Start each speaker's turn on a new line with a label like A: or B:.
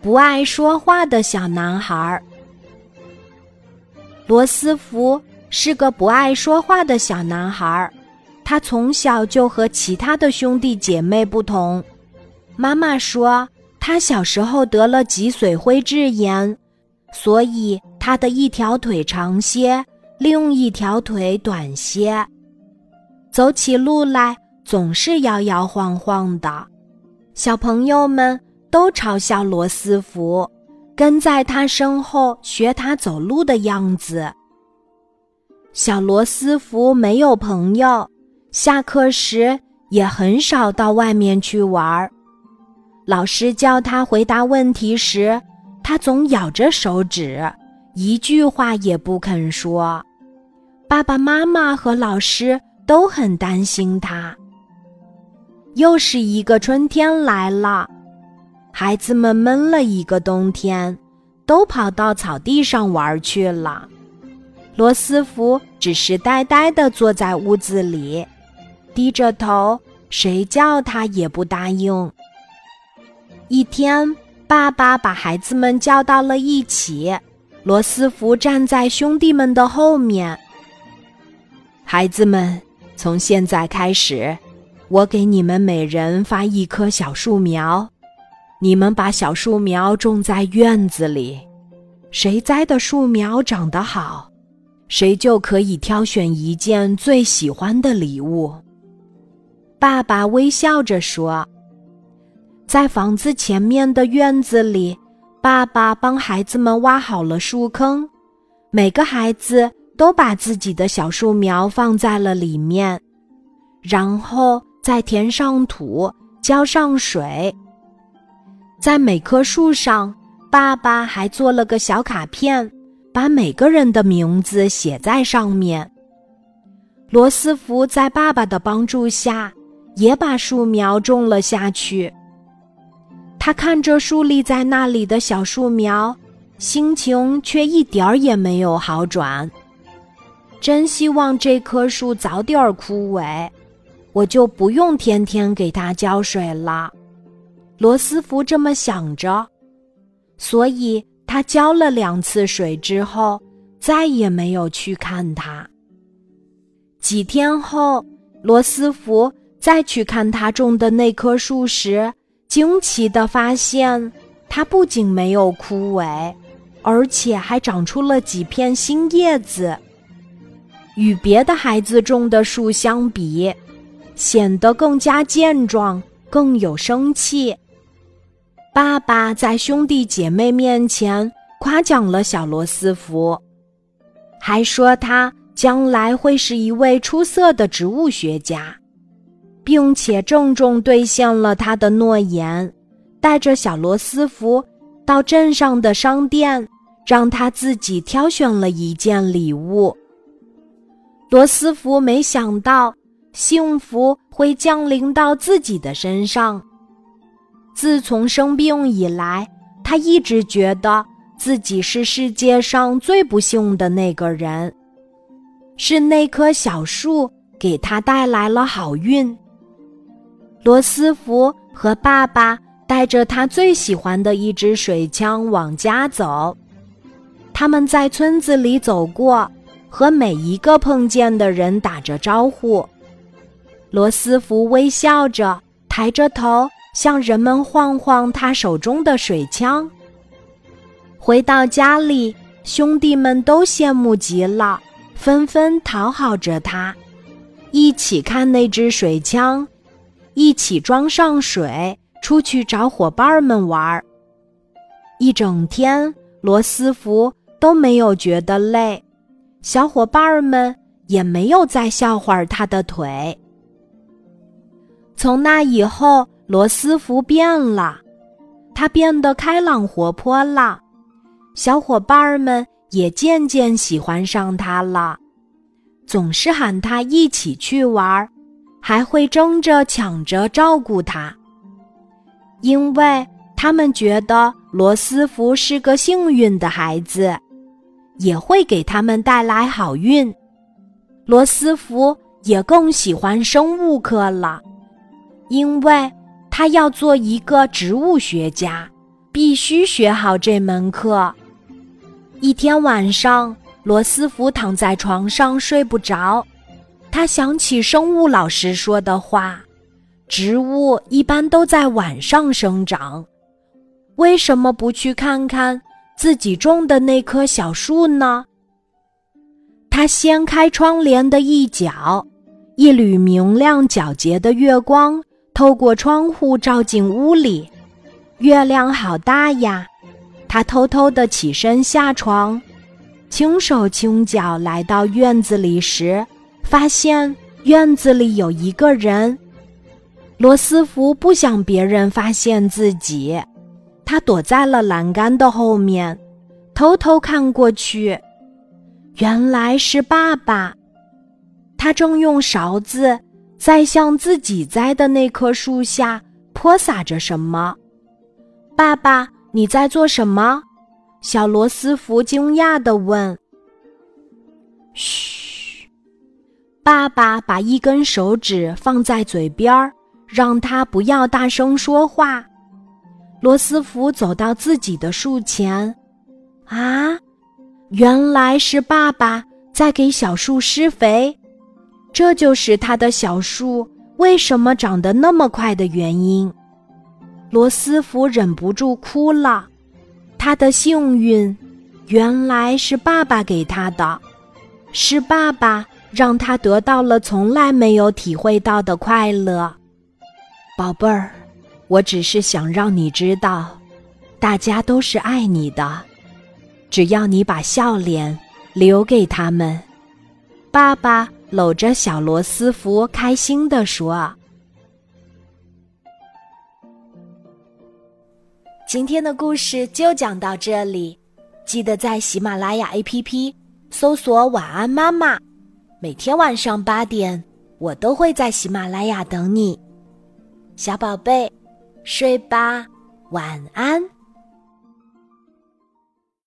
A: 不爱说话的小男孩。罗斯福是个不爱说话的小男孩，他从小就和其他的兄弟姐妹不同。妈妈说，他小时候得了脊髓灰质炎，所以他的一条腿长些，另一条腿短些，走起路来总是摇摇晃晃的。小朋友们。都嘲笑罗斯福，跟在他身后学他走路的样子。小罗斯福没有朋友，下课时也很少到外面去玩儿。老师叫他回答问题时，他总咬着手指，一句话也不肯说。爸爸妈妈和老师都很担心他。又是一个春天来了。孩子们闷了一个冬天，都跑到草地上玩去了。罗斯福只是呆呆地坐在屋子里，低着头，谁叫他也不答应。一天，爸爸把孩子们叫到了一起，罗斯福站在兄弟们的后面。孩子们，从现在开始，我给你们每人发一棵小树苗。你们把小树苗种在院子里，谁栽的树苗长得好，谁就可以挑选一件最喜欢的礼物。爸爸微笑着说：“在房子前面的院子里，爸爸帮孩子们挖好了树坑，每个孩子都把自己的小树苗放在了里面，然后再填上土，浇上水。”在每棵树上，爸爸还做了个小卡片，把每个人的名字写在上面。罗斯福在爸爸的帮助下，也把树苗种了下去。他看着竖立在那里的小树苗，心情却一点儿也没有好转。真希望这棵树早点枯萎，我就不用天天给它浇水了。罗斯福这么想着，所以他浇了两次水之后，再也没有去看他。几天后，罗斯福再去看他种的那棵树时，惊奇地发现，它不仅没有枯萎，而且还长出了几片新叶子。与别的孩子种的树相比，显得更加健壮，更有生气。爸爸在兄弟姐妹面前夸奖了小罗斯福，还说他将来会是一位出色的植物学家，并且郑重兑现了他的诺言，带着小罗斯福到镇上的商店，让他自己挑选了一件礼物。罗斯福没想到幸福会降临到自己的身上。自从生病以来，他一直觉得自己是世界上最不幸的那个人。是那棵小树给他带来了好运。罗斯福和爸爸带着他最喜欢的一支水枪往家走。他们在村子里走过，和每一个碰见的人打着招呼。罗斯福微笑着，抬着头。向人们晃晃他手中的水枪。回到家里，兄弟们都羡慕极了，纷纷讨好着他，一起看那只水枪，一起装上水，出去找伙伴们玩。一整天，罗斯福都没有觉得累，小伙伴们也没有再笑话他的腿。从那以后。罗斯福变了，他变得开朗活泼了，小伙伴们也渐渐喜欢上他了，总是喊他一起去玩，还会争着抢着照顾他，因为他们觉得罗斯福是个幸运的孩子，也会给他们带来好运。罗斯福也更喜欢生物课了，因为。他要做一个植物学家，必须学好这门课。一天晚上，罗斯福躺在床上睡不着，他想起生物老师说的话：“植物一般都在晚上生长，为什么不去看看自己种的那棵小树呢？”他掀开窗帘的一角，一缕明亮皎洁的月光透过窗户照进屋里。月亮好大呀！他偷偷地起身下床，轻手轻脚来到院子里时，发现院子里有一个人。罗斯福不想别人发现自己，他躲在了栏杆的后面，偷偷看过去。原来是爸爸，他正用勺子在向自己栽的那棵树下泼洒着什么。爸爸，你在做什么？小罗斯福惊讶地问。嘘，爸爸把一根手指放在嘴边儿，让他不要大声说话。罗斯福走到自己的树前，啊。原来是爸爸在给小树施肥，这就是他的小树为什么长得那么快的原因。罗斯福忍不住哭了，他的幸运原来是爸爸给他的，是爸爸让他得到了从来没有体会到的快乐。宝贝儿，我只是想让你知道，大家都是爱你的。只要你把笑脸留给他们，爸爸搂着小罗斯福，开心地说：“今天的故事就讲到这里，记得在喜马拉雅 APP 搜索‘晚安妈妈’，每天晚上八点，我都会在喜马拉雅等你，小宝贝，睡吧，晚安。”